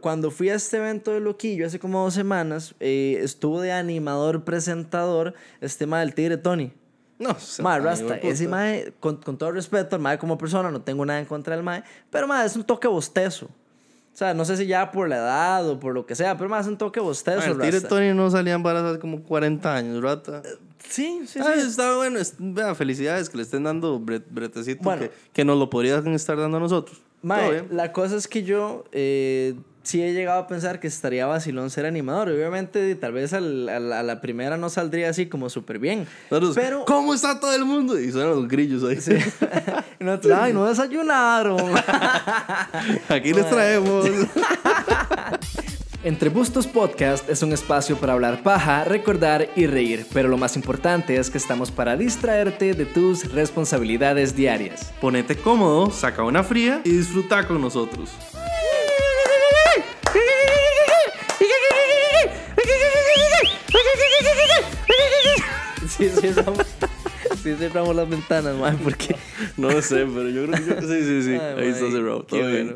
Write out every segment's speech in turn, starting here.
cuando fui a este evento de Loquillo hace como dos semanas, eh, estuvo de animador presentador este mae del Tigre Tony. No, Mae, Rasta, ese mae, con, con todo respeto, el mae como persona, no tengo nada en contra del mae, pero mae, es un toque bostezo. O sea, no sé si ya por la edad o por lo que sea, pero es un toque bostezo. Ah, el Tigre Rasta. Tony no salía varas hace como 40 años, rata. Sí, sí, Ah, sí. está bueno. vea, felicidades que le estén dando bre- bretecito Bueno. que, que nos lo podrían estar dando a nosotros. Mae, la cosa es que yo eh, sí he llegado a pensar que estaría vacilón ser animador. Obviamente, tal vez al- al- a la primera no saldría así como súper bien. Nosotros, Pero, ¿Cómo está todo el mundo? Y suenan los grillos ahí. y nosotros, ay, no desayunaron. Aquí les traemos. Entre Bustos Podcast es un espacio para hablar paja, recordar y reír, pero lo más importante es que estamos para distraerte de tus responsabilidades diarias. Ponete cómodo, saca una fría y disfruta con nosotros. Sí, cerramos, sí, cerramos las ventanas, man, porque... No sé, pero yo creo que yo- sí, sí, sí. Ay, Ahí está cerrado. qué bueno.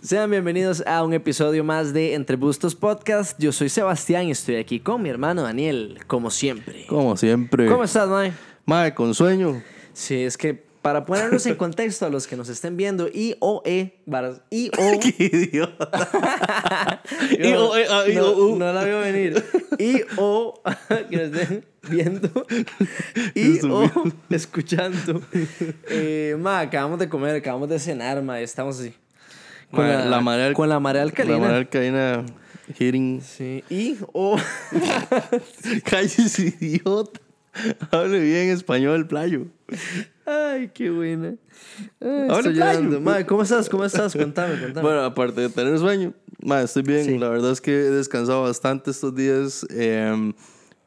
Sean bienvenidos a un episodio más de Entre Bustos Podcast. Yo soy Sebastián y estoy aquí con mi hermano Daniel, como siempre. Como siempre. ¿Cómo estás, Mae? Mae, con sueño. Sí, es que para ponernos en contexto a los que nos estén viendo, I O E, Qué idiota. Yo I, O, E, A, I, no, no la veo venir. I O que nos estén viendo. I O Estúpido. escuchando. Eh, ma, acabamos de comer, acabamos de cenar, ma, estamos así. Ma, la marea- con la marea alcalina. La manera alcalina hitting. Sí. I O Cállese, idiota. Hable bien español, playo. Ay, qué buena. Ay, Hable playo. llorando. Ma, ¿cómo estás? ¿Cómo estás? Contame, contame. Bueno, aparte de tener sueño, ma, estoy bien. Sí. La verdad es que he descansado bastante estos días. em,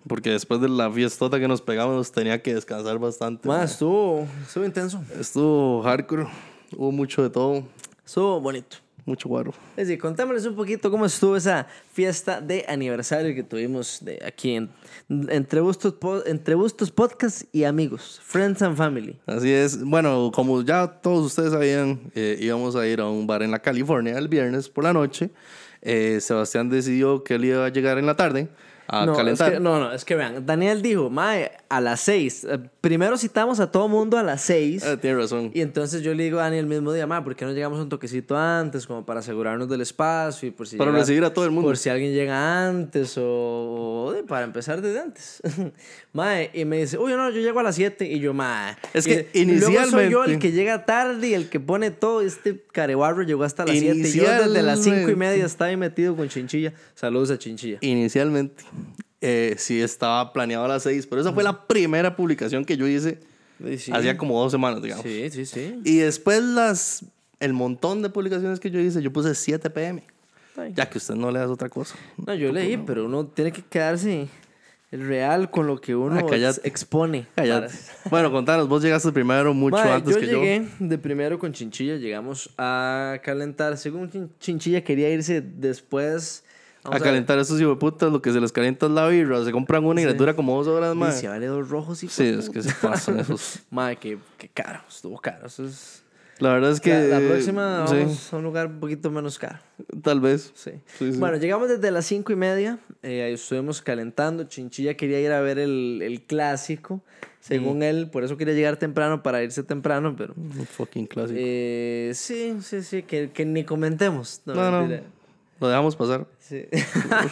porque después de la fiestota que nos pegamos, tenía que descansar bastante. Ma. estuvo, estuvo intenso. Estuvo hardcore. Hubo mucho de todo. Estuvo bonito mucho guaro. Es pues decir, contámosles un poquito cómo estuvo esa fiesta de aniversario que tuvimos de aquí en, entre, gustos, entre Bustos Podcast y amigos, Friends and Family. Así es. Bueno, como ya todos ustedes sabían, eh, íbamos a ir a un bar en la California el viernes por la noche. Eh, Sebastián decidió que él iba a llegar en la tarde a no, calentar. Es que, no, no, es que vean, Daniel dijo, mae, a las 6 Primero citamos a todo mundo a las seis. Ah, tiene razón. Y entonces yo le digo a Dani el mismo día, ma, ¿por qué no llegamos un toquecito antes? Como para asegurarnos del espacio y por si Para llega- recibir a todo el mundo. Por si alguien llega antes o, para empezar desde antes. mae, y me dice, uy, no, yo llego a las 7 y yo, mae. Es y- que y Luego soy yo inicialmente- el que llega tarde y el que pone todo. Este carebarro llegó hasta las 7. Yo desde las 5 y Inicialmente- media estaba ahí metido con Chinchilla. Saludos a Chinchilla. Inicialmente, eh, sí estaba planeado a las 6, pero esa fue la primera publicación que yo hice Sí, hacía como dos semanas, digamos. Sí, sí, sí. Y después las, el montón de publicaciones que yo hice, yo puse 7 pm. Ay. Ya que usted no le das otra cosa. No, yo leí, pero uno tiene que quedarse el real con lo que uno Ah, cállate. ex- expone. Cállate. Varas. Bueno, contanos, vos llegaste primero mucho Mae, antes yo que llegué de primero con Chinchilla, llegamos a calentar. Según Chin- Chinchilla quería irse después yo. A calentar a esos putas, lo que se les calienta es la birra. Se compran una y les dura como dos horas más. dice, vale dos rojos y Sí, es que se pasan esos. Madre, qué, qué caro, estuvo caro. Eso es... La verdad es que. la, la próxima sí, vamos a un lugar un poquito menos caro. tal vez. Sí. Sí, sí. Bueno, llegamos desde las cinco y media, eh, ahí estuvimos calentando. Chinchilla quería ir a ver el, el clásico, según él, por eso quería llegar temprano para irse temprano, pero Un fucking clásico. eh, sí, sí, sí, que, que ni comentemos. No, no, no. Lo dejamos pasar. Sí.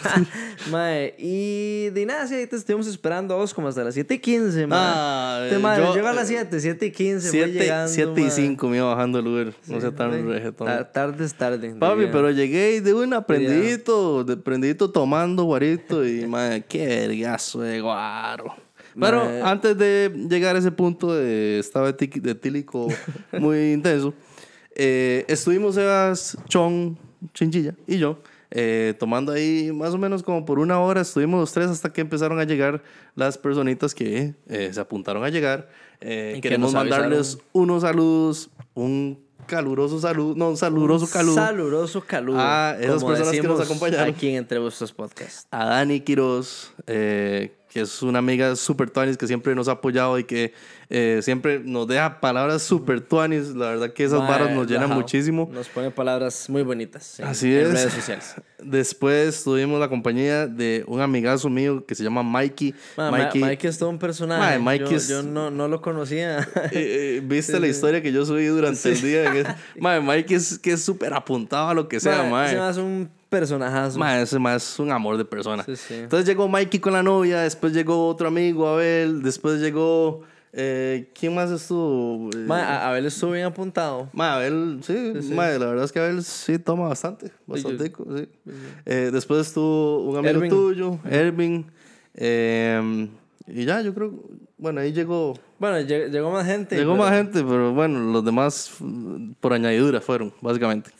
mae, y de nada, sí, ahí te estuvimos esperando a vos como hasta las 7 y 15, mae. Ah, Te, madre, yo- llego a las 7, 7 y 15, voy 7 llegando, siete y mae. 5 me iba bajando el Uber. No sea tan Mae, rejetón. ta- Tarde es tarde. Papi, pero llegué y de un aprendidito, de prendidito tomando guarito y madre, qué vergazo de guaro. Pero Mae. antes de llegar a ese punto de estado etílico muy intenso, eh, estuvimos Sebas, Chon, Chinchilla y yo eh, tomando ahí más o menos como por una hora. Estuvimos los tres hasta que empezaron a llegar las personitas que eh, se apuntaron a llegar. Eh, queremos mandarles unos saludos, un caluroso saludo, no, un saludoso caludo. Saluroso caludo. Ah, esas personas que nos acompañaron. Aquí en Entre Vuestros Podcasts. a Dani Quiroz, eh, que es una amiga super tuanis que siempre nos ha apoyado y que eh, siempre nos deja palabras super tuanis. La verdad que esas varas nos llenan muchísimo. Nos pone palabras muy bonitas en, Así en es. redes sociales. Después tuvimos la compañía de un amigazo mío que se llama Mikey. Ma, Ma- Mikey, es todo un personaje. Ma, Mikey yo, es- yo no, no lo conocía. Eh, eh, ¿Viste Sí, la sí. historia que yo subí durante el día? Que- Mae, Mike es que es súper apuntado a lo que sea, ese ma es un personajazo. Mae, ese mae es un amor de persona. Sí, sí. Entonces llegó Mikey con la novia, después llegó otro amigo, Abel, después llegó... eh, ¿Quién más estuvo? Eh, Abel estuvo bien apuntado. mae, Abel, sí, Sí, sí. mae, la verdad es que Abel sí toma bastante, yo- bastante, sí. Eh, después estuvo un amigo tuyo, Ervin, eh, y ya, yo creo, bueno, ahí llegó... Bueno, lleg- llegó más gente. Llegó pero- más gente, pero bueno, los demás mm, por añadidura fueron, básicamente.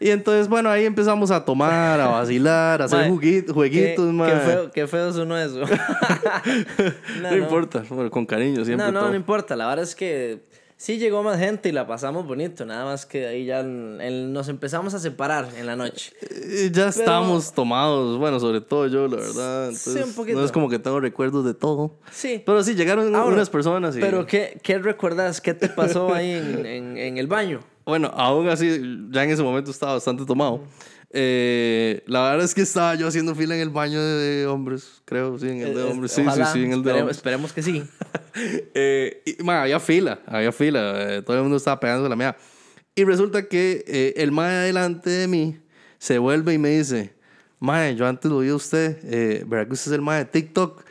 Y entonces, bueno, ahí empezamos a tomar, a vacilar, a hacer Mae, juguit- jueguitos, qué, qué feo, qué feo sonó eso. no, importa, bueno, con cariño siempre No, no, todo. no importa. La verdad es que sí llegó más gente y la pasamos bonito. Nada más que ahí ya nos empezamos a separar en la noche. Eh, ya estábamos tomados, bueno, sobre todo yo, la verdad. Sí, Entonces, un poquito. No es como que tengo recuerdos de todo. Sí. Pero sí, llegaron Ah, bueno, unas personas y... Pero ¿qué, qué recuerdas? ¿Qué te pasó ahí en, en- en el baño? Bueno, aún así, ya en ese momento estaba bastante tomado. Eh, la verdad es que estaba yo haciendo fila en el baño de hombres, creo, sí, en el de Eh, hombres. Sí, ojalá, sí, sí, en el de espere- hombres. Esperemos que sí. Eh, y, ma, había fila, había fila. eh, todo el mundo estaba pegando la mía. Y resulta que eh, el mae adelante de mí se vuelve y me dice: Mae, yo antes lo vi a usted. Eh, ¿Verdad que usted es el mae de TikTok?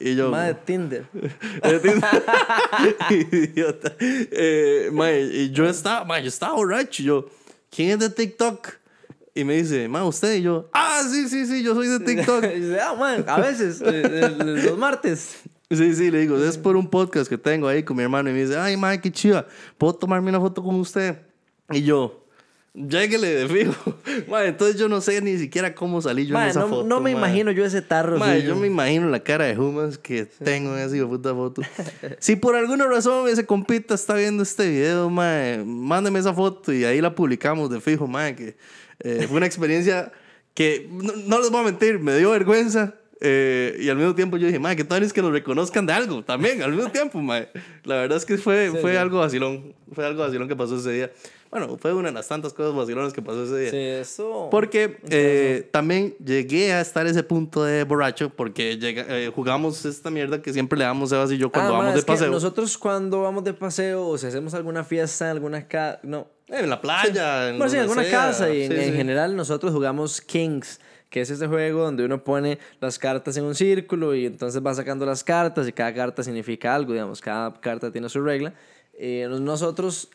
Y yo. Más de Tinder. Idiota. Eh, mae, y yo estaba, mae, yo estaba borracho. Y yo, ¿quién es de TikTok? Y me dice, mae, usted. Y yo, ah, sí, sí, sí, yo soy de TikTok. Y dice, ah, man, a veces, los martes. Sí, sí, le digo, es por un podcast que tengo ahí con mi hermano y me dice, ay, madre, qué chiva, ¿puedo tomarme una foto con usted? Y yo, lléguele de fijo. Madre, entonces yo no sé ni siquiera cómo salí yo en Man, esa no, foto. no me madre. imagino yo ese tarro. Madre, yo me imagino la cara de humas que tengo en esa puta foto. si por alguna razón ese compita está viendo este video, madre, mándeme esa foto y ahí la publicamos de fijo, madre, que eh, fue una experiencia que, no, no les voy a mentir, me dio vergüenza. eh, y al mismo tiempo yo dije, madre, que tal es que nos reconozcan de algo también, al mismo tiempo, madre. La verdad es que fue, Sí, fue sí. algo vacilón, fue algo vacilón que pasó ese día. Bueno, fue una de las tantas cosas vacilones que pasó ese día. Sí, eso. Porque eh, también llegué a estar ese punto de borracho porque llega- eh, jugamos esta mierda que siempre le damos Sebas y yo cuando Ah, ma, vamos de paseo. Nosotros cuando vamos de paseo o si hacemos alguna fiesta, alguna casa, no. En la playa, en Bueno, sí, en alguna sea. casa y en, Sí, en sí. general nosotros jugamos Kings, que es ese juego donde uno pone las cartas en un círculo y entonces va sacando las cartas y cada carta significa algo, digamos, cada carta tiene su regla. Eh, nos- nosotros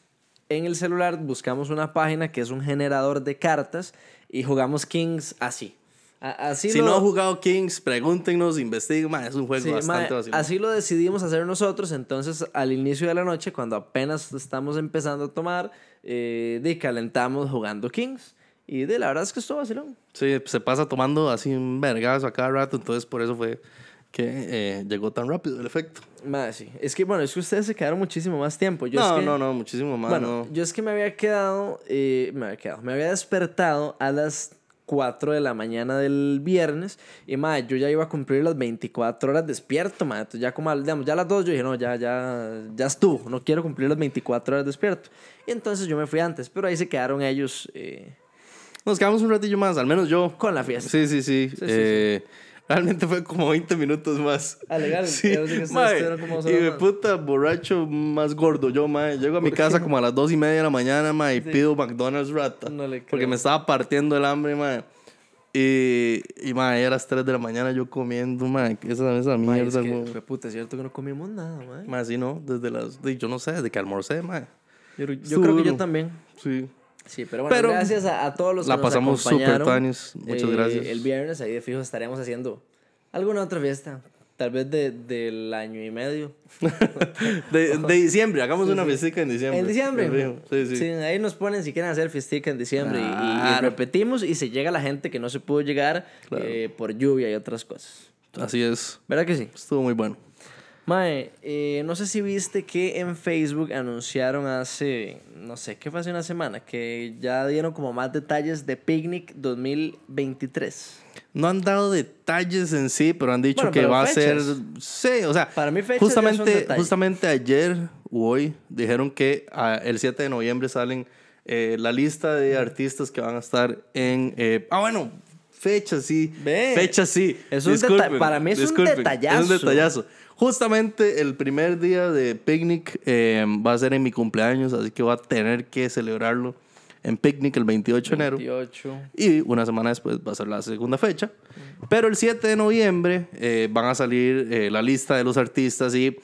en el celular buscamos una página que es un generador de cartas y jugamos Kings así. A- Así Si lo- no han jugado Kings, pregúntenos, investiguen. ma, es un juego Sí, bastante vacilón. así lo decidimos hacer nosotros, entonces al inicio de la noche, cuando apenas estamos empezando a tomar, eh, de calentamos jugando Kings. Y de la verdad es que estuvo vacilón. Sí, se pasa tomando así un vergazo a cada rato, entonces por eso fue que eh, llegó tan rápido el efecto. Madre, sí. Es que, bueno, es que ustedes se quedaron muchísimo más tiempo. Yo no, es que, no, no, muchísimo más. Bueno, no. yo es que me había quedado, eh, me había quedado, me había despertado a las 4 de la mañana del viernes y, madre, yo ya iba a cumplir las 24 horas despierto, madre. Entonces ya como, digamos, ya a las 2 yo dije, no, ya, ya, ya estuvo, no quiero cumplir las 24 horas despierto. Y entonces yo me fui antes, pero ahí se quedaron ellos eh, Nos quedamos un ratillo más, al menos yo. con la fiesta. Sí, sí, sí. sí, Eh, Realmente fue como 20 minutos más. Ah, legal. Sí. Que Mae, como y de puta borracho más gordo yo, mae. Llego a mi casa como a las 2 y media de la mañana, mae, y pido McDonald's rata. No le porque creo. me estaba partiendo el hambre, mae. Y, y mae, a las 3 de la mañana yo comiendo, mae. Esa, esa Mae, mierda, es que, fue puta, es cierto que no comimos nada, mae. Mae, sí, no. Desde las. Yo no sé, desde que almorcé, mae. Yo, yo creo que yo también. Sí. Sí, pero bueno, Pero gracias a, a todos los que la nos pasamos súper tuanis. Muchas Eh, gracias. El viernes ahí de fijo estaremos haciendo alguna otra fiesta. Tal vez de, del año y medio. De, de diciembre, hagamos una fiestica en diciembre. ¿En diciembre? Sí, sí. Sí, ahí nos ponen si quieren hacer fiestica en diciembre. y- y- Y, Claro. repetimos y se llega la gente que no se pudo llegar Claro. eh, por lluvia y otras cosas. Así es. ¿Verdad que sí? Estuvo muy bueno. Mae, eh, no sé si viste que en Facebook anunciaron hace, no sé, ¿qué fue hace una semana? Que ya dieron como más detalles de Picnic 2023. No han dado detalles en sí, pero han dicho Bueno, que va a ser. Sí, o sea. Para mí fechas justamente, justamente ayer o hoy dijeron que ah, el 7 de noviembre salen eh, la lista de artistas que van a estar en. eh, ah, bueno, fechas sí. Ve. Fechas sí. Es un para mí es un detallazo. Es un detallazo. Justamente el primer día de picnic eh, va a ser en mi cumpleaños, así que voy a tener que celebrarlo en picnic el 28 de enero. 28. Y una semana después va a ser la segunda fecha. Pero el 7 de noviembre eh, van a salir eh, la lista de los artistas y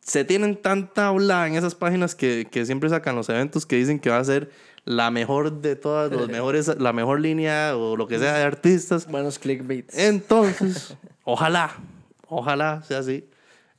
se tienen tanta habla en esas páginas que, que siempre sacan los eventos que dicen que va a ser la mejor de todas, los mejores, la mejor línea o lo que sea de artistas. Buenos clickbaits. Entonces, ojalá, ojalá sea así.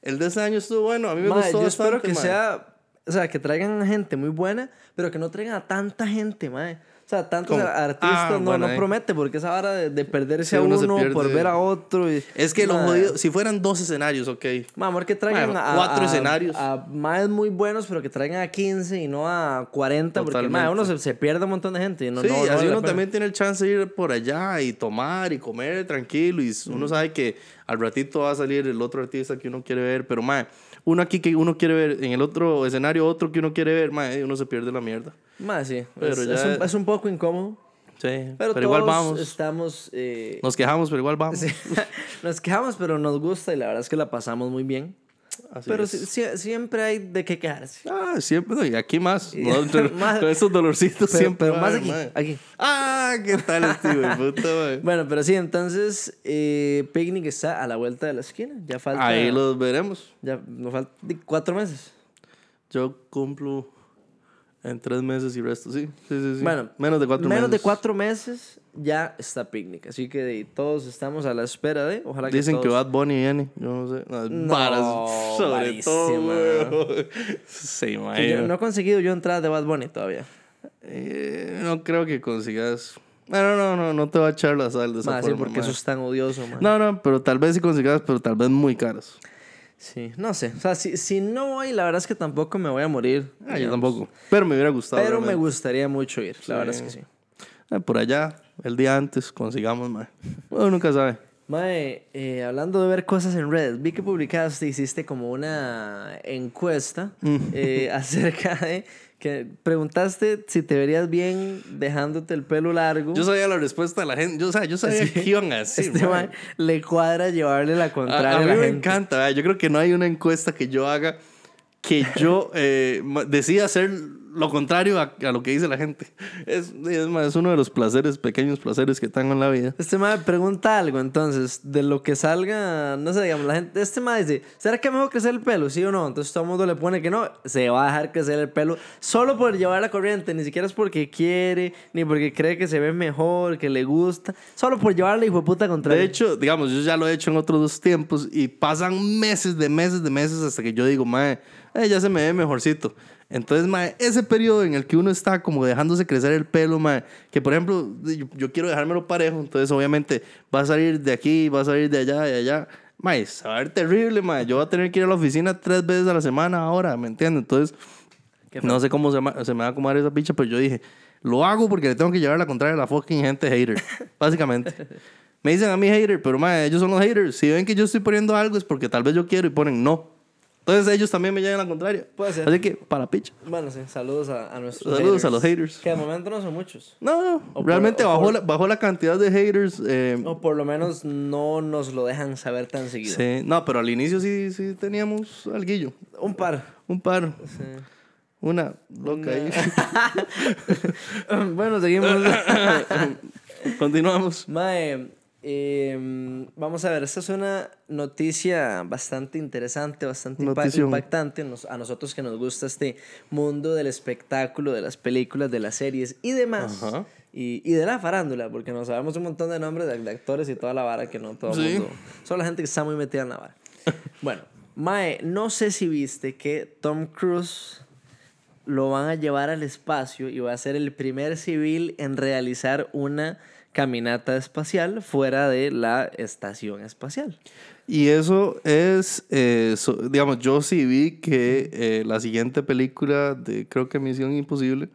El de ese año estuvo bueno, a mí me Mae, gustó yo espero bastante, que mae. sea, o sea, que traigan gente muy buena, pero que no traigan a tanta gente, mae. Sea, tantos artistas Ah, no, bueno, no eh. promete, porque esa hora de, de perderse Sí, a uno pierde. por ver a otro. y- Es que lo Mae, jodido, si fueran dos escenarios, ok. mae, amor, que traigan a, cuatro a- escenarios. A más muy buenos, pero que traigan a 15 y no a 40, porque mae, Totalmente. uno se, se pierde un montón de gente. y No, sí, no- no así vale uno también tiene el chance de ir por allá y tomar y comer tranquilo. Y uno sabe que al ratito va a salir el otro artista que uno quiere ver. Pero, mae, uno aquí que uno quiere ver, en el otro escenario otro que uno quiere ver, mae, uno se pierde la mierda. Mae, sí, Pero es, ya- es un, es un poco incómodo, Sí, pero, pero, igual todos vamos. estamos... eh, Nos quejamos, pero igual vamos. Sí. Nos quejamos, pero nos gusta y la verdad es que la pasamos muy bien. Así pero siempre hay de qué quejarse. Ah, siempre, y aquí más. ¿no? Más- Con esos dolorcitos Pero, siempre. pero más aquí, aquí. Ah, ¿qué tal este puta? Bueno, pero sí, entonces eh, Picnic está a la vuelta de la esquina. Ya falta. Ahí los veremos. Ya nos faltan cuatro meses. Yo cumplo en tres meses y resto, sí. Sí, sí, sí. Bueno, menos de cuatro menos meses. de cuatro meses ya está Picnic. Así que de- todos estamos a la espera de. Ojalá que Dicen que todos- Bad Bunny viene. Yo no sé. No, No, varas, sobre todo. Sí, que yo- no he conseguido yo entradas de Bad Bunny todavía. Eh, no creo que consigas. Bueno, no, no, no te va a echar la sal de esa sí, forma, porque mae. eso es tan odioso, man. No, no, pero tal vez sí consigas, pero tal vez muy caros. Sí, no sé. O sea, si, si no voy, la verdad es que tampoco me voy a morir. Ah, yo tampoco. Pero me hubiera gustado. Pero me realmente. gustaría mucho ir, la verdad es que sí. Eh, por allá, el día antes, consigamos, mae. Bueno, nunca sabe. Mae, eh, hablando de ver cosas en redes, vi que publicaste, hiciste como una encuesta Mm. eh, acerca de que preguntaste si te verías bien dejándote el pelo largo. Yo sabía la respuesta de la gente. Yo, o sea, yo sabía que iban a decir. este le cuadra llevarle la contraria a a, mí la me gente. encanta. ¿verdad? Yo creo que no hay una encuesta que yo haga que yo eh, decida hacer lo contrario a, a lo que dice la gente. Es, es, más, es uno de los placeres, pequeños placeres que tengo en la vida. Este mae pregunta algo, entonces, de lo que salga, no sé, digamos, la gente, este mae dice, ¿será que me va a crecer el pelo? ¿Sí o no? Entonces todo el mundo le pone que no, se va a dejar crecer el pelo solo por llevar la corriente, ni siquiera es porque quiere, ni porque cree que se ve mejor, que le gusta, solo por llevarle hijo de puta contraria. De hecho, digamos, yo ya lo he hecho en otros dos tiempos y pasan meses de meses de meses hasta que yo digo, mae, eh, ya se me ve mejorcito. Entonces, mae, ese periodo en el que uno está como dejándose crecer el pelo, mae, que por ejemplo, yo, yo quiero dejármelo parejo, entonces obviamente va a salir de aquí, va a salir de allá, de allá. Mae, se va a ver terrible, mae. Yo voy a tener que ir a la oficina tres veces a la semana ahora, ¿me entiendes? Entonces, no sé cómo se, se me va a acomodar esa picha, pero yo dije, lo hago porque le tengo que llevar la contraria a la fucking gente hater, básicamente. Me dicen a mí hater, pero mae, ellos son los haters. Si ven que yo estoy poniendo algo es porque tal vez yo quiero y ponen no. Entonces ellos también me llevan la contraria. Puede ser. Así que, para picha. Bueno, sí, saludos a, a nuestros Saludos a los haters. Que de momento no son muchos. No, O por- realmente bajó, por- la, bajó la cantidad de haters. eh, O por lo menos no nos lo dejan saber tan seguido. sí. No, pero al inicio sí, sí teníamos alguillo. Un par. Un par. Sí. Una loca ahí. bueno, seguimos. Continuamos. Mae, eh, vamos a ver, esta es una noticia bastante interesante, bastante Notición. impactante nos- a nosotros que nos gusta este mundo del espectáculo, de las películas, de las series y demás. Ajá. Y, y de la farándula, porque nos sabemos un montón de nombres de, de actores y toda la vara que no todo el Sí. mundo. Solo la gente que está muy metida en la vara. bueno, Mae, no sé si viste que Tom Cruise lo van a llevar al espacio y va a ser el primer civil en realizar una caminata espacial fuera de la estación espacial. Y eso es, eh, so- digamos, yo sí vi que eh, la siguiente película de, creo que Misión Imposible,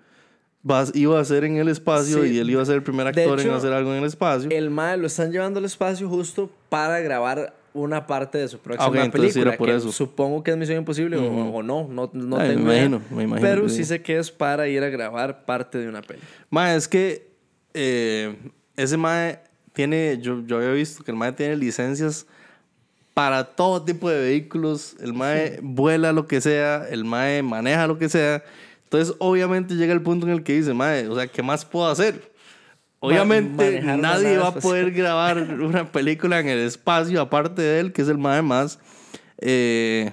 va, iba a ser en el espacio Sí. y él iba a ser el primer actor en hecho, hacer algo en el espacio. El mae lo están llevando al espacio justo para grabar una parte de su próxima Ah, ok, entonces película. por que eso. Supongo que es Misión Imposible o- o, no, no, no Ay, me tengo idea. imagino, me imagino Pero sí sé que es para ir a grabar parte de una peli. Mae, es que eh, ese Mae tiene, yo, yo había visto que el Mae tiene licencias para todo tipo de vehículos. El Mae vuela lo que sea, el Mae maneja lo que sea. Entonces, obviamente llega el punto en el que dice, Mae, o sea, ¿qué más puedo hacer? Obviamente una nadie va a poder grabar una película en el espacio aparte de él, que es el Mae más eh,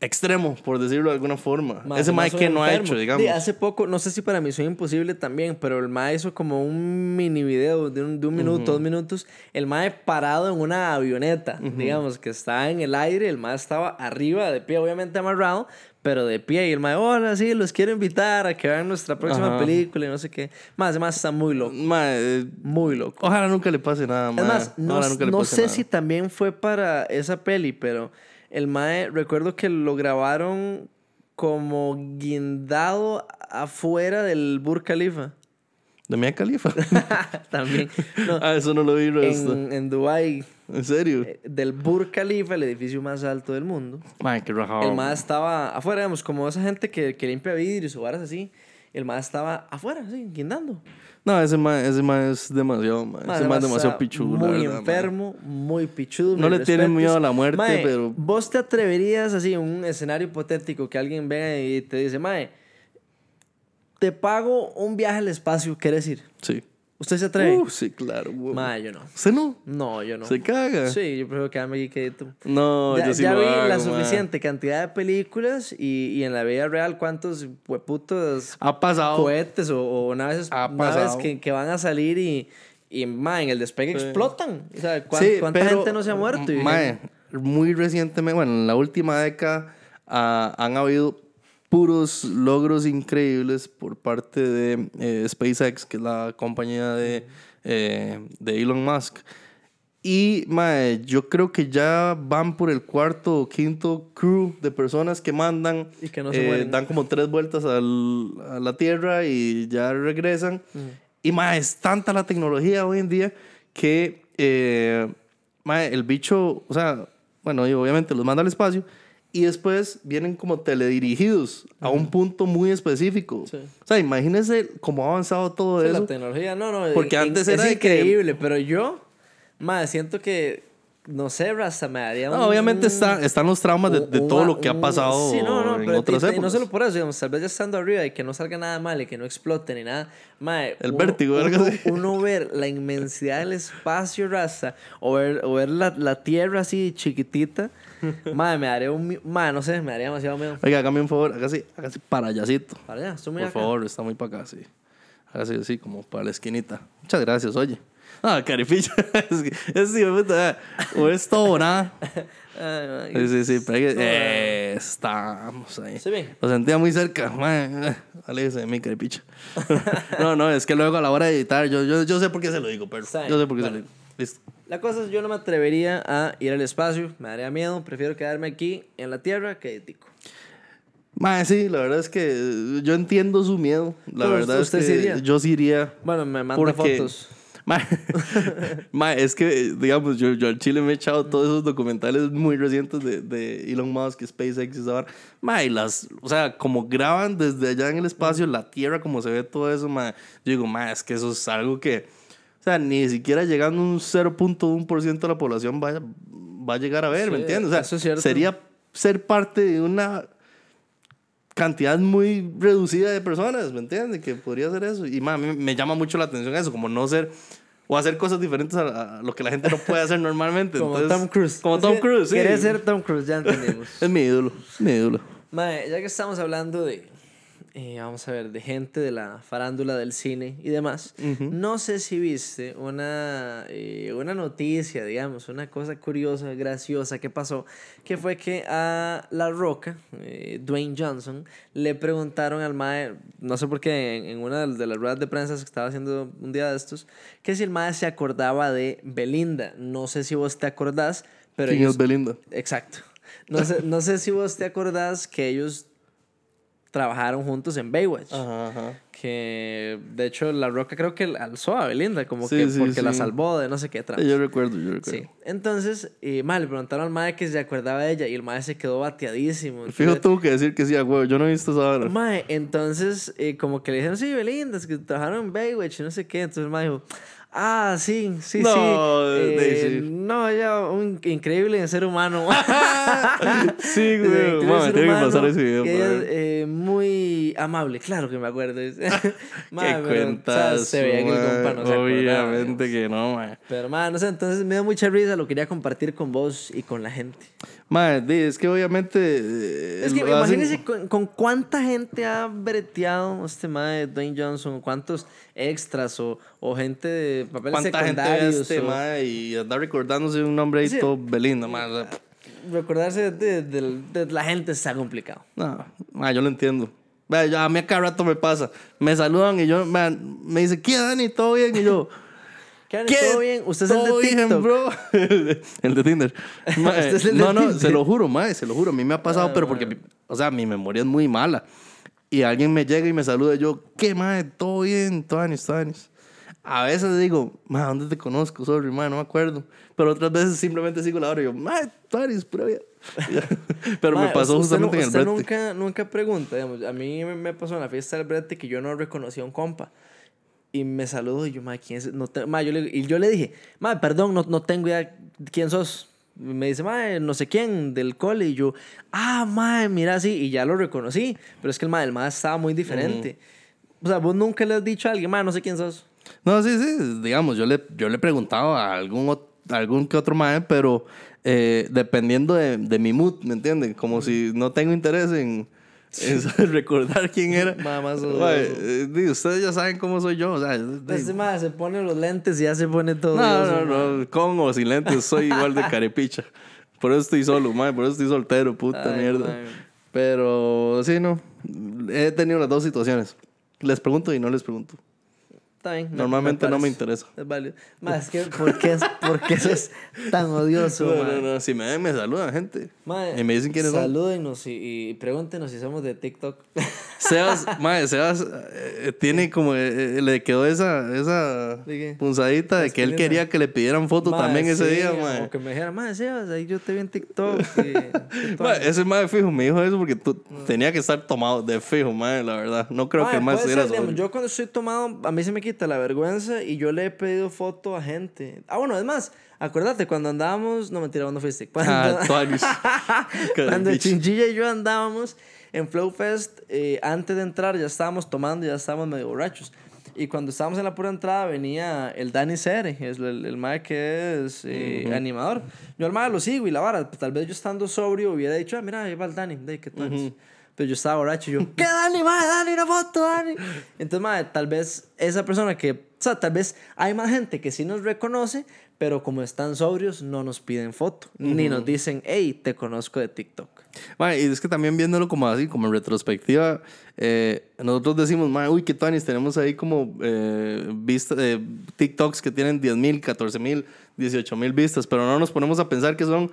extremo, por decirlo de alguna forma. Mae, Ese Mae que no ha hecho, digamos. Di, hace poco, no sé si para Misión Imposible también, pero el mae hizo como un mini video de un, de un minuto, dos minutos. El mae parado en una avioneta, digamos, que estaba en el aire. El mae estaba arriba, de pie, obviamente amarrado, pero de pie. Y el mae, hola, sí, los quiero invitar a que vean nuestra próxima Ajá. película y no sé qué. Más, además está muy loco, Mae, eh, muy loco. Ojalá nunca le pase nada, mae. más, no, no sé nada. si también fue para esa peli, pero el Mae, recuerdo que lo grabaron como guindado afuera del Burj Khalifa. ¿De Mia Khalifa? también. No, ah, eso no lo vi, resto. en, en Dubái, ¿En serio? eh, del Burj Khalifa, el edificio más alto del mundo. Mae, qué rajado. El Mae estaba afuera, digamos, como esa gente que, que limpia vidrios o varas así. El Mae estaba afuera, así, guindando. No, ese mae, ese mae es demasiado, mae. Ese mae es demasiado pichudo, Muy verdad, enfermo, muy pichudo. No le tiene respetos. miedo a la muerte, pero- ¿Vos te atreverías así en un escenario hipotético que alguien venga y te dice, Mae, te pago un viaje al espacio, ¿qué decir? Sí. ¿Usted se atreve? Uh, sí, claro, güey. Yo no. ¿Usted no? No, yo no. ¿Se caga? Sí, yo prefiero quedarme aquí quedito. No, ya yo sí ya lo vi hago, la suficiente cantidad de películas y, y en la vida real cuántos hueputos Ha pasado. cohetes o, o naves, Ha naves que, que van a salir y, y ma, en el despegue Sí. explotan. O sea, ¿cuán- Sí, ¿cuánta pero, gente no se ha muerto? Y- Mae, muy recientemente, bueno, en la última década ah, han habido puros logros increíbles por parte de eh, SpaceX, que es la compañía de, eh, de Elon Musk. Y mae, yo creo que ya van por el cuarto o quinto crew de personas que mandan. Y que no se eh, mueren. Dan como tres vueltas al- a la Tierra y ya regresan. Y mae, es tanta la tecnología hoy en día que eh, mae, el bicho, o sea, bueno, y obviamente los manda al espacio. Y después vienen como teledirigidos a un punto muy específico. Sí. O sea, imagínense cómo ha avanzado todo Sí, eso. la tecnología, no, no. Porque en- antes es era que- increíble, pero yo, ma, siento que, no sé, Rasta, me daría un... No, obviamente está, están los traumas de, de un- todo lo que ha pasado sí, no, no, en pero otras y- y épocas. no solo por eso, digamos, tal vez ya estando arriba y que no salga nada mal y que no explote ni nada. Mae, El uno- vértigo, uno, así. uno ver la inmensidad del espacio, raza, o ver, o ver la, la tierra así chiquitita, mae, me daría un... Mae, no sé, me daría demasiado miedo. Oiga, hágame un favor, hágase, hágase para allácito. Para allá, estoy muy Por acá. favor, está muy para acá, sí. Hágase así, como para la esquinita. Muchas gracias, oye. Ah, caripilla. es sí, puta, o es todo o nada. Ay, Sí, sí, sí, pero que- eh, estamos ahí. ¿Se ve? Lo sentía muy cerca. Aléjese de mí, caripicha. no, no, es que luego a la hora de editar, yo, yo, yo sé por qué se lo digo, pero bien. yo sé por qué se lo digo. Listo. La cosa es, yo no me atrevería a ir al espacio, me daría miedo, prefiero quedarme aquí en la Tierra que de tico. Mae, sí, la verdad es que eh, yo entiendo su miedo. La Pero verdad es que sí yo sí iría. Bueno, me manda Porque- fotos. Mae, mae, es que, digamos, yo, yo al Chile me he echado todos esos documentales muy recientes de, de Elon Musk, SpaceX y esa vara. Mae, las, o sea, como graban desde allá en el espacio, la Tierra, como se ve todo eso, mae. Yo digo, mae, es que eso es algo que, o sea, ni siquiera llegando un 0.1% de la población va, va a llegar a ver, ¿me Sí, entiendes? O sea, eso es sería ser parte de una cantidad muy reducida de personas, ¿me entiendes? Que podría hacer eso. Y a mí me llama mucho la atención eso, como no ser o hacer cosas diferentes a, a lo que la gente no puede hacer normalmente. Como Entonces, Tom Cruise. Como Tom Cruise, sí. Querés ser Tom Cruise, ya entendimos. Es mi ídolo, es mi ídolo. Mae, ya que estamos hablando de eh, vamos a ver, de gente de la farándula del cine y demás. No sé si viste una, eh, una noticia, digamos, una cosa curiosa, graciosa que pasó, que fue que a La Roca, eh, Dwayne Johnson, le preguntaron al mae, no sé por qué, en, una de las ruedas de prensa que estaba haciendo un día de estos, que si el mae se acordaba de Belinda. No sé si vos te acordás, pero... ¿Quién es Belinda? Exacto. No sé, no sé si vos te acordás que ellos trabajaron juntos en Baywatch. Ajá, ajá. Que de hecho La Roca creo que alzó a Belinda, como Sí, que sí, porque la salvó de no sé qué tramos. yo recuerdo, yo recuerdo. Sí. Entonces, eh, mae, le preguntaron al mae que se acordaba de ella y el mae se quedó bateadísimo. Fijo, tuvo que decir que sí, a huevo. Yo no he visto esa hora. Mae, entonces, eh, como que le dijeron, sí, Belinda, es que trabajaron en Baywatch y no sé qué. Entonces el mae dijo, ah, sí, sí, No, sí. Eh. No, ya, un increíble ser humano. sí, Sí, güey. Mami, que pasar ese video. ella es, eh, muy amable, claro que me acuerdo. Mae, Qué pero, o sea, cuentas. Se veía que el compa no se Obviamente que no, man. Pero, mae, no sé, entonces me dio mucha risa, lo quería compartir con vos y con la gente. Di, es que obviamente. eh, Es que hacen- imagínense con, con cuánta gente ha breteado este mae Dwayne Johnson, cuántos extras o, o gente de papeles ¿Cuánta gente ve secundarios. este, o- mae, y anda recordándose un nombre ahí Sí. todo Belinda, sea, Recordarse de, de- de la gente está complicado. No, ma, yo lo entiendo. Vea, yo- a mí a cada rato me pasa. Me saludan y yo, man, me dice, ¿qué, Dani? ¿Todo bien? Y yo, ¿Qué? ¿Todo bien? ¿Usted es el ¿Todo de bien, bro? el de Tinder. Ma, Usted es el de no, no, Tinder. se lo juro, ma, se lo juro. A mí me ha pasado, Ah, pero porque, mi- o sea, mi memoria es muy mala. Y alguien me llega y me saluda y yo, ¿qué, ma? ¿Todo bien? ¿Todo años? A veces digo, ma, ¿dónde te conozco? Sorry, ma, no me acuerdo. Pero otras veces simplemente sigo la hora y yo, ma, ¿todo años? Pura vida. Pero me Mae, pasó usted justamente en el brete. nunca, nunca pregunta, digamos, a mí me- me pasó en la fiesta del brete que yo no reconocía a un compa. Y me saludó y yo, ma, ¿quién es? No te- ma, yo le, y yo le dije, ma, perdón, no, no tengo idea quién sos. Y Me dice, ma, no sé quién, del cole. Y yo, ah, ma, mira, sí. Y ya lo reconocí. Pero es que el ma, el ma estaba muy diferente. O sea, vos nunca le has dicho a alguien, ma, no sé quién sos. No, sí, sí, digamos, yo le, yo le preguntaba a algún, algún que otro mae, pero eh, dependiendo de, de mi mood, ¿me entienden? Como si no tengo interés en, saber recordar quién era. Ustedes ya saben cómo soy yo, o sea, Este ma se pone los lentes y ya se pone todo. no, no, ma. no, con o sin lentes, soy igual de carepicha. Por eso estoy solo, mae, por eso estoy soltero, puta Ay, mierda. Pero sí, no, he tenido las dos situaciones. Les pregunto y no les pregunto. Está bien. me- Normalmente no me interesa. Es válido. Más que, ¿por qué, por qué sos tan odioso, No, no, no, si me ven, me saludan, gente. Mae, Y me dicen quiénes son. Salúdenos y, y pregúntenos si somos de TikTok. Sebas, mae, Sebas eh, tiene como, eh, eh, le quedó esa, esa punzadita de que él quería que le pidieran foto también ese sí, día, O mae. que me dijeran, mae, Sebas, ahí yo te vi en TikTok. y- y todo". Mae, ese mae fijo me dijo eso porque tú tenía que estar tomado de fijo, mae, la verdad. No creo que el puede estuviera. Yo cuando estoy tomado, a mí se me quita la vergüenza y yo le he pedido foto a gente. Ah, bueno, es más, acuérdate, cuando andábamos, no mentira, ¿cuándo fuiste? Cuando, Ah. Cuando. Chinchilla y yo andábamos en Flow Fest, eh, antes de entrar ya estábamos tomando, ya estábamos medio borrachos. Y cuando estábamos en la pura entrada venía el Danny Cere, es el, el mae que es eh, animador. Yo al mae lo sigo y la vara, tal vez yo estando sobrio hubiera dicho, ah, mira, ahí va el Danny, de qué tal. Pero yo estaba borracho y yo, ¿qué Dani, mae? Dani, una foto, Dani. Entonces, mae, tal vez esa persona que, o sea, tal vez hay más gente que sí nos reconoce, pero como están sobrios, no nos piden foto, ni nos dicen, hey, te conozco de TikTok. Mae, y es que también viéndolo como así, como en retrospectiva, eh, nosotros decimos, mae, uy, qué tuanis, tenemos ahí como eh, vista, eh, TikToks que tienen 10 mil, 14 mil, 18 mil vistas, pero no nos ponemos a pensar que son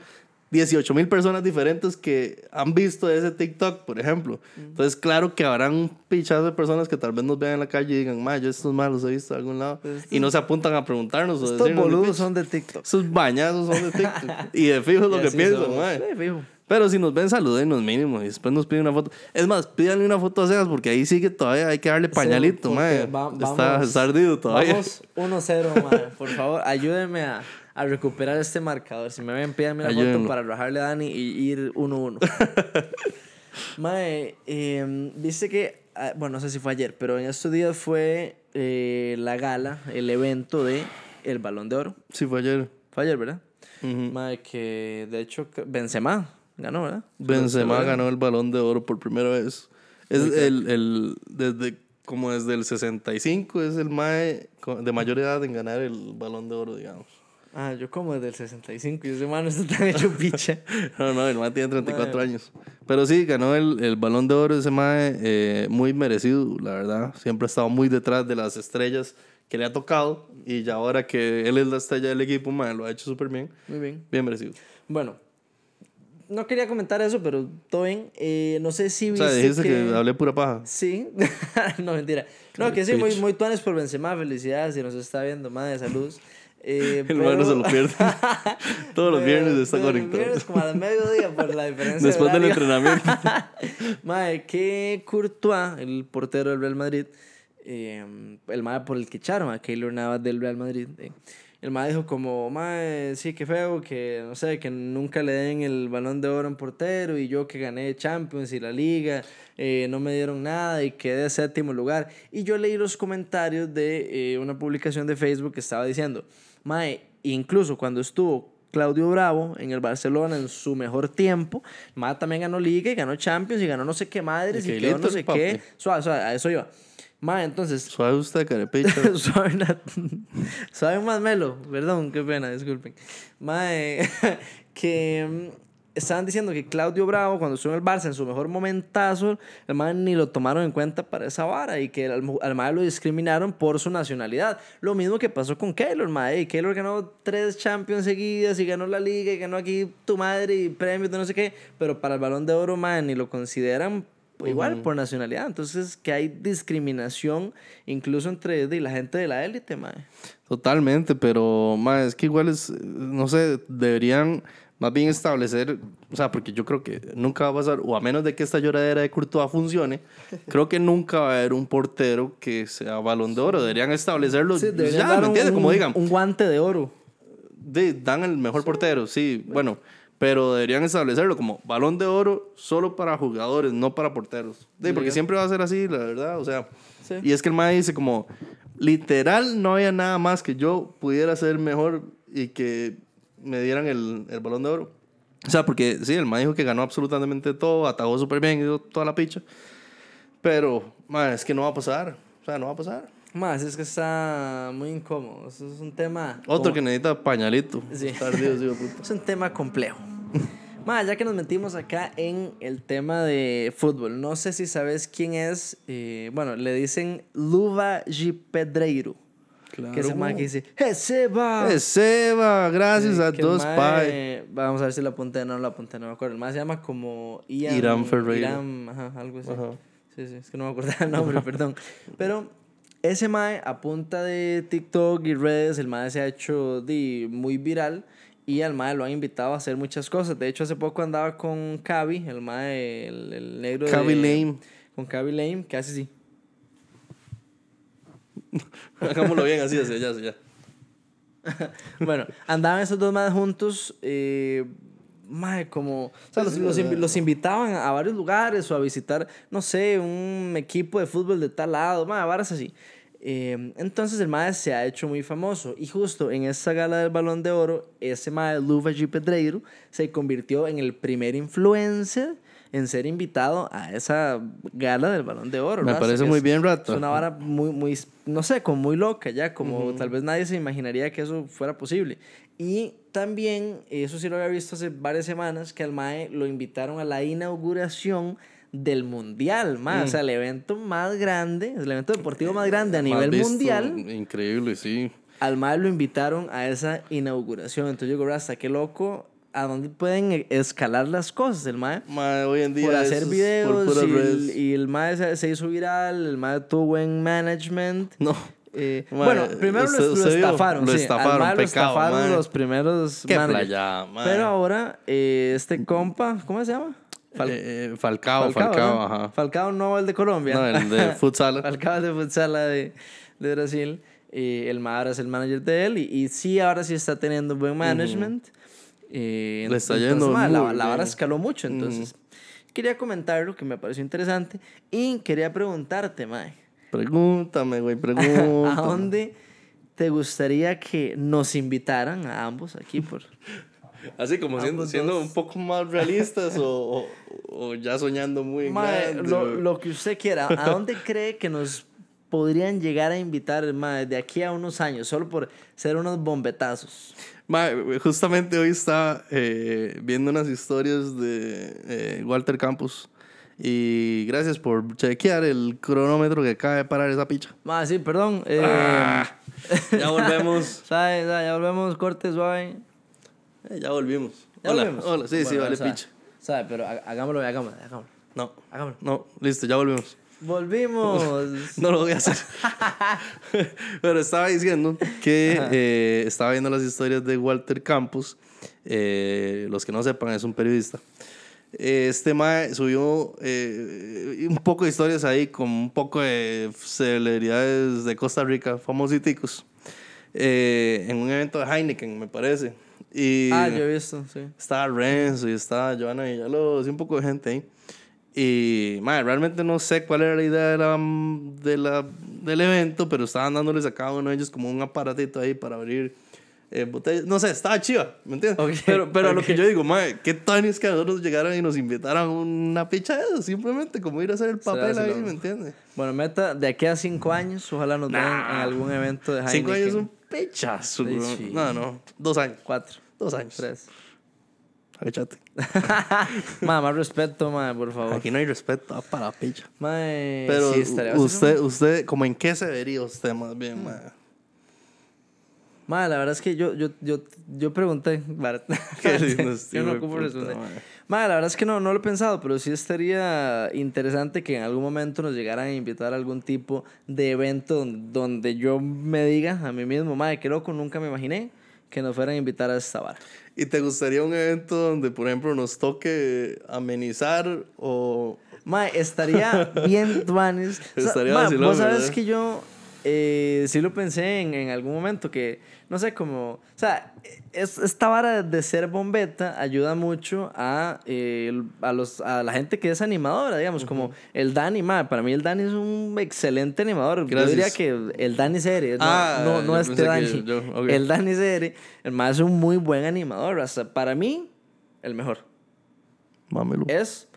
18 mil personas diferentes que han visto ese TikTok, por ejemplo. Entonces, claro que habrán un pichazo de personas que tal vez nos vean en la calle y digan, mae, yo estos malos he visto de algún lado. Estos- y no se apuntan a preguntarnos o Estos decirnos, boludos "Bitch, son de TikTok. Esos bañazos son de TikTok. y de fijo es lo que piensan, mae. Sí, fijo. Pero si nos ven, salúdenos mínimo y después nos piden una foto. Es más, pídanle una foto a Sebas porque ahí sigue todavía, hay que darle pañalito, Sí, mae. va- Está vamos- sardido todavía. Vamos 1-0, mae. Por favor, ayúdenme a, a recuperar este marcador. Si me ven, pídanme Ayúdenlo. foto para rajarle a Dani y ir 1-1. mae, eh, viste que, ah, bueno, no sé si fue ayer, pero en estos días fue eh, la gala, el evento de El Balón de Oro. Sí, fue ayer. Fue ayer, ¿verdad? Ujú. Mae, que de hecho Benzema ganó, ¿verdad? Benzema ganó el balón de oro por primera vez Es el, el, desde, como desde el 65 es el mae de mayor edad en ganar el balón de oro, digamos. Ah, yo como desde el 65 y ese mano está tan hecho picha. No, no, el mae tiene 34 Mae. años. Pero sí, ganó el, el balón de oro ese mae, eh, muy merecido, la verdad. Siempre ha estado muy detrás de las estrellas que le ha tocado. Y ya ahora que él es la estrella del equipo, mae, lo ha hecho súper bien. Muy bien. Bien merecido. Bueno, no quería comentar eso, pero todo bien. Eh, no sé si O viste sea, dijiste que... hablé pura paja. Sí, no mentira. No, que sí, muy, muy tuanes por Benzema, felicidades si nos está viendo, madre, salud. Eh, El mae no se lo pierde. Todos los viernes está Todos los conectado. viernes como a las mediodía por la diferencia Después de del entrenamiento. Madre, que Courtois, el portero del Real Madrid, eh, el madre por el que echaron a Keylor Navas del Real Madrid, eh, el madre dijo como, madre, sí, qué feo, que no sé, que nunca le den el balón de oro a un portero y yo que gané Champions y la Liga, eh, no me dieron nada y quedé séptimo lugar. Y yo leí los comentarios de eh, una publicación de Facebook que estaba diciendo, madre, incluso cuando estuvo Claudio Bravo en el Barcelona en su mejor tiempo. Mae también ganó Liga y ganó Champions y ganó no sé qué madres Y y, que quedó no sé papi. qué. Suave, suave, a eso iba. Mae, entonces, Suave usted, carepicha. suave, suave más melo, perdón, qué pena, disculpen. Mae, que mm, estaban diciendo que Claudio Bravo, cuando estuvo en el Barça en su mejor momentazo, el mae ni lo tomaron en cuenta para esa vara y que al, al mae lo discriminaron por su nacionalidad. Lo mismo que pasó con Keylor, mae. Y Keylor ganó tres Champions seguidas y ganó la Liga y ganó aquí tu madre y premios de no sé qué, pero para el Balón de Oro, mae, ni lo consideran igual por nacionalidad. Entonces, que hay discriminación incluso entre de, la gente de la élite, mae. Totalmente, pero ma, es que igual es, no sé, deberían más bien establecer, o sea, porque yo creo que nunca va a pasar, o a menos de que esta lloradera de Courtois funcione, creo que nunca va a haber un portero que sea balón de oro. Deberían establecerlo, Sí, ya, deberían ¿me dar un- entiendes? Como un- digan, Un guante de oro. de- dan el mejor portero, sí, bueno, pero deberían establecerlo como balón de oro solo para jugadores, no para porteros. De, porque siempre va a ser así, la verdad, o sea. Sí. Y es que el mae dice como, literal no había nada más que yo pudiera hacer mejor y que me dieran el, el balón de oro. O sea, porque sí, el mae dijo que ganó absolutamente todo, atajó súper bien, dio toda la picha. Pero, mae, es que no va a pasar. O sea, no va a pasar. Más, es que está muy incómodo. Eso es un tema. Otro como- que necesita pañalito. Sí. Tardío, sí, puta. Es un tema complejo. Más, ya que nos metimos acá en el tema de fútbol, no sé si sabes quién es. eh, bueno, le dicen Luva G. Pedreiro. Que es el man que dice: ¡Eh, Seba! Eh, gracias Eh, a que el dos mae- pai. Vamos a ver si la apunté, no la apunté, no me acuerdo. El más se llama como Ian, Irán Ferreira. Irán, ajá, algo así. Ajá. Sí, sí, es que no me acordaba el nombre, perdón. Pero ese mae, a punta de TikTok y redes, el mae se ha hecho di, muy viral y al mae lo han invitado a hacer muchas cosas. De hecho, hace poco andaba con Cavi, el mae, el, el negro de... Cavi Lame. Con Cavi Lame, que hace así. Hagámoslo bien, así, así, ya, así, ya. bueno, andaban esos dos más juntos, eh, mae, como, o sea, los, los los invitaban a varios lugares o a visitar, no sé, un equipo de fútbol de tal lado, mae, varas así. Eh, entonces el mae se ha hecho muy famoso y justo en esta gala del Balón de Oro, ese mae, Luva G. Pedreiro, se convirtió en el primer influencer en ser invitado a esa gala del Balón de Oro. Me ¿no? parece muy es- bien, es Rata. una vara muy, muy, no sé, como muy loca ya, como tal vez nadie se imaginaría que eso fuera posible. Y también, eso sí lo había visto hace varias semanas, que al MAE lo invitaron a la inauguración del Mundial, mae. O sea, el evento más grande, el evento deportivo más grande a Más nivel visto, mundial. Increíble, sí. Al MAE lo invitaron a esa inauguración. Entonces yo digo, hasta qué loco, ¿a dónde pueden e- escalar las cosas? El MAE Ma, hoy en día por hacer por videos puras y el, y el mae se, se hizo viral, el mae tuvo buen management. No. Eh, Mae, bueno, primero usted- lo, lo usted vio, estafaron. lo sí, al estafaron, mae lo pecado, estafaron mae. los primeros Qué playa, mae. Pero ahora, eh, este compa, ¿cómo se llama? Fal- Eh, eh, Falcao, Falcao, ¿no? ajá. Falcao no el de Colombia. No, el de futsal. Falcao es de futsal de, de Brasil. Y el mae ahora es el manager de él. Y, y sí, ahora sí está teniendo buen management. Eh, Le está entonces, yendo la, muy la vara bien. escaló mucho. Entonces, quería comentar lo que me pareció interesante. Y quería preguntarte, Mae. Pregúntame, güey, ¿A pregúntame. dónde te gustaría que nos invitaran a ambos aquí por Así como siendo, siendo un poco más realistas o, o, o ya soñando muy Mae, grande, lo, lo que usted quiera. ¿A dónde cree que nos podrían llegar a invitar mae, de aquí a unos años? Solo por ser unos bombetazos. Justamente hoy estaba eh, viendo unas historias de eh, Walter Campos. Y gracias por chequear el cronómetro que acaba de parar esa picha. Mae, sí, perdón. eh, Ah. Ya volvemos. ¿sabe? ¿sabe? Ya volvemos, corte suave. Eh, ya volvimos. ¿Ya hola, hola. Sí, sí, vale, sabe, picha. sabe, pero ha- hagámoslo, hagámoslo, hagámoslo. No, Hagámoslo. no, listo, ya volvimos. Volvimos. No lo voy a hacer. Pero estaba diciendo que eh, estaba viendo las historias de Walter Campos. Eh, los que no sepan, es un periodista. Este mae subió eh, un poco de historias ahí con un poco de celebridades de Costa Rica, famositicos, eh, en un evento de Heineken, me parece. Y ah, yo he visto, sí. estaba Renzo y estaba Joana Villalobos y un poco de gente ahí. Y, madre, realmente no sé cuál era la idea de la, de la, del evento, pero estaban dándoles a cada uno de ellos como un aparatito ahí para abrir eh, botellas. No sé, estaba chiva, ¿me entiendes? Pero pero lo que yo digo, madre, qué tan es que a nosotros llegaran y nos invitaran una picha de eso, simplemente como ir a hacer el papel ahí. ¿me entiendes? Bueno, meta de aquí a cinco años, ojalá nos Nah. en algún evento de Heineken. Cinco años es un Sí, bro. sí. No, no, dos años. Cuatro, Dos años. tres. Agachate. Ma, más respeto, ma, por favor. Aquí no hay respeto ah, para la picha. Ma, Pero sí, usted, usted, como en qué se vería usted más bien, ma? Ma, la verdad es que yo, yo, yo, yo pregunté. Qué lindo yo no ocupo responder. ma. La verdad es que no, no lo he pensado, pero sí estaría interesante que en algún momento nos llegaran a invitar a algún tipo de evento don- donde yo me diga a mí mismo, ma, qué loco, nunca me imaginé que nos fueran a invitar a esta vara. ¿Y te gustaría un evento donde, por ejemplo, nos toque amenizar o... Ma, estaría bien Duanes. O sea, Estaría ma, vacilón, Vos sabes ¿verdad? que yo eh, sí lo pensé en, en algún momento que, no sé, como, o sea, es, esta vara de ser bombeta ayuda mucho a, eh, a, los, a la gente que es animadora, digamos, como el Dani, ma, para mí el Dani es un excelente animador. Yo diría Gracias. que el Dani Serie, no, Ah, no, no este Dani, yo, ok. el Dani Serie, el más es un muy buen animador, hasta para mí, el mejor Mámelo. es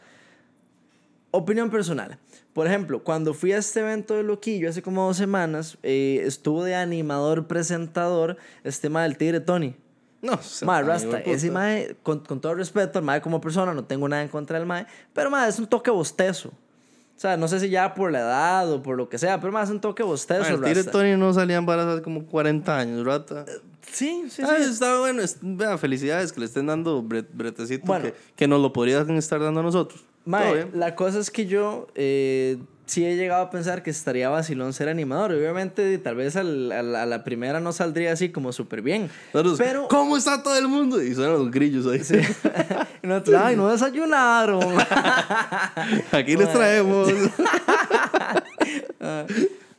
opinión personal. Por ejemplo, cuando fui a este evento de Loquillo hace como dos semanas, eh, estuvo de animador presentador este mae del Tigre Tony. No, Mae, Rasta, ese mae, con, con todo respeto al mae como persona, no tengo nada en contra del mae, pero mae, es un toque bostezo. O sea, no sé si ya por la edad o por lo que sea, pero es un toque bostezo. El Tigre. Tony no salían varas hace como 40 años, rata. Sí, sí, Ah, sí. está bueno. es- vea, felicidades que le estén dando bre- bretecito Bueno. que, que nos lo podrían estar dando a nosotros. Mae, la cosa es que yo eh, sí he llegado a pensar que estaría vacilón ser animador. Obviamente, tal vez al- al- a la primera no saldría así como súper bien. Nosotros, pero... ¿Cómo está todo el mundo? Y suenan los grillos ahí. Nosotros, Ay, no desayunaron. Aquí les traemos. Ah,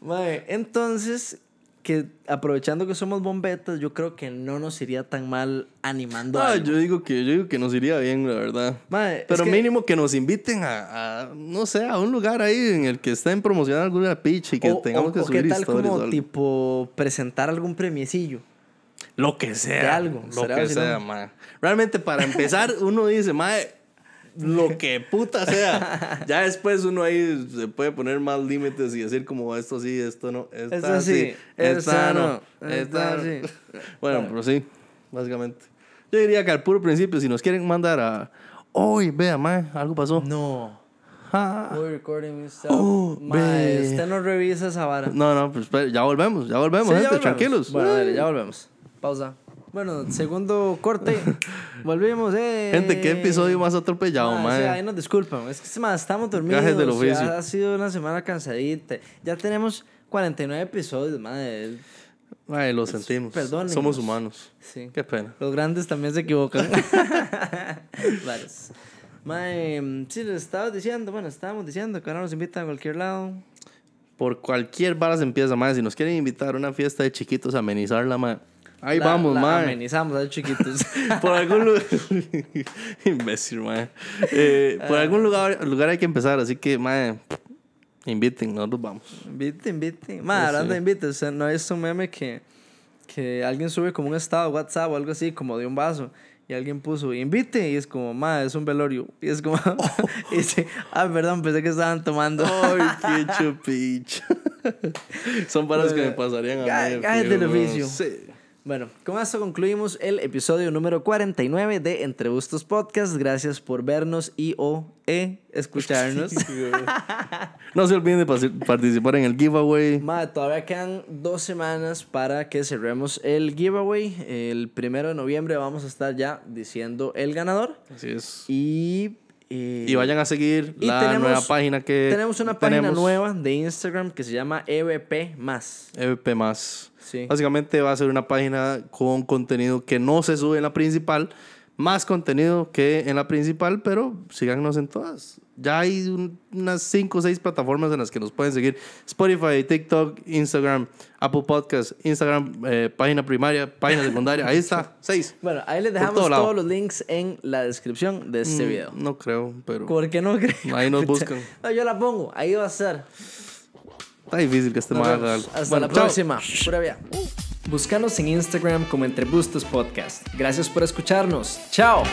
mae, entonces, que aprovechando que somos bombetas, yo creo que no nos iría tan mal animando Ah, algo. yo digo que yo digo que nos iría bien, la verdad. Es Pero que- mínimo que nos inviten a, a, no sé, a un lugar ahí en el que estén promocionando alguna pitch y que o, tengamos o- que o subir qué tal como tipo presentar algún premiecillo. Lo que sea. de algo, Lo que sea, ma. Realmente, para empezar, uno dice, mae, lo que puta sea. Ya después uno ahí se puede poner más límites y decir como esto sí, esto no, esta Esto sí, esta esta no, no, esta sí. Bueno, Claro. pero sí, básicamente. Yo diría que al puro principio, si nos quieren mandar a... Uy, vea, mae, algo pasó. No. Ah. Voy recording myself. Oh, Mae, usted no revisa esa vara. No, no, pues espere, ya volvemos, ya volvemos, Sí, ya gente, volvemos. tranquilos. Bueno, dale, ya volvemos. Pausa. Bueno, segundo corte. Volvimos, eh. Gente, qué episodio más atropellado, Mae, mae. sí, ahí nos disculpan. Es que mae, estamos dormidos. Gajes del oficio. Ha sido una semana cansadita. Ya tenemos 49 episodios, madre. Mae, lo sentimos. perdónennos. Somos humanos. Sí. Qué pena. Los grandes también se equivocan. Varas. Mae, sí, les estaba diciendo, bueno, estábamos diciendo que ahora nos invitan a cualquier lado. Por cualquier vara se empieza, mae. Si nos quieren invitar a una fiesta de chiquitos, amenizarla, mae. Ahí La- vamos, la mae. Amenizamos a chiquitos. Por algún lugar. Imbécil, mae. Eh, por algún lugar, lugar hay que empezar, así que, mae. Inviten, nosotros vamos. Invite, invite. Ma, Sí, hablando sí. de invite, o sea, no es un meme que, que alguien sube como un estado de WhatsApp o algo así, como de un vaso. y alguien puso invite y es como, ma, es un velorio. Y es como, y dice, ah, perdón, pensé que estaban tomando. Ay, qué chupicho. Son paras que me pasarían a mí. Cállate fijo, oficio. Sí. Bueno, con esto concluimos el episodio número 49 de Entre Bustos Podcast. Gracias por vernos y o e escucharnos. No se olviden de participar en el giveaway. Ma, todavía quedan dos semanas para que cerremos el giveaway. El primero de noviembre vamos a estar ya diciendo el ganador. Así es. Y, eh, Y vayan a seguir la tenemos- nueva página que tenemos una página tenemos, nueva de Instagram que se llama EVP. EVP. Sí. Básicamente va a ser una página con contenido que no se sube en la principal, más contenido que en la principal, pero síganos en todas. Ya hay un- unas 5 o 6 plataformas en las que nos pueden seguir. Spotify, TikTok, Instagram, Apple Podcast, Instagram, eh, página primaria, página secundaria. Ahí está, 6. Bueno, ahí les dejamos todo todos los links en la descripción de este video. No creo, pero ¿Por qué no creen? ahí nos buscan. No, yo la pongo, ahí va a estar. Está difícil que este haga vemos. algo. Hasta Bueno, la chao. próxima. Pura vida. Búscanos en Instagram como Entre Bustos Podcast. Gracias por escucharnos. Chao.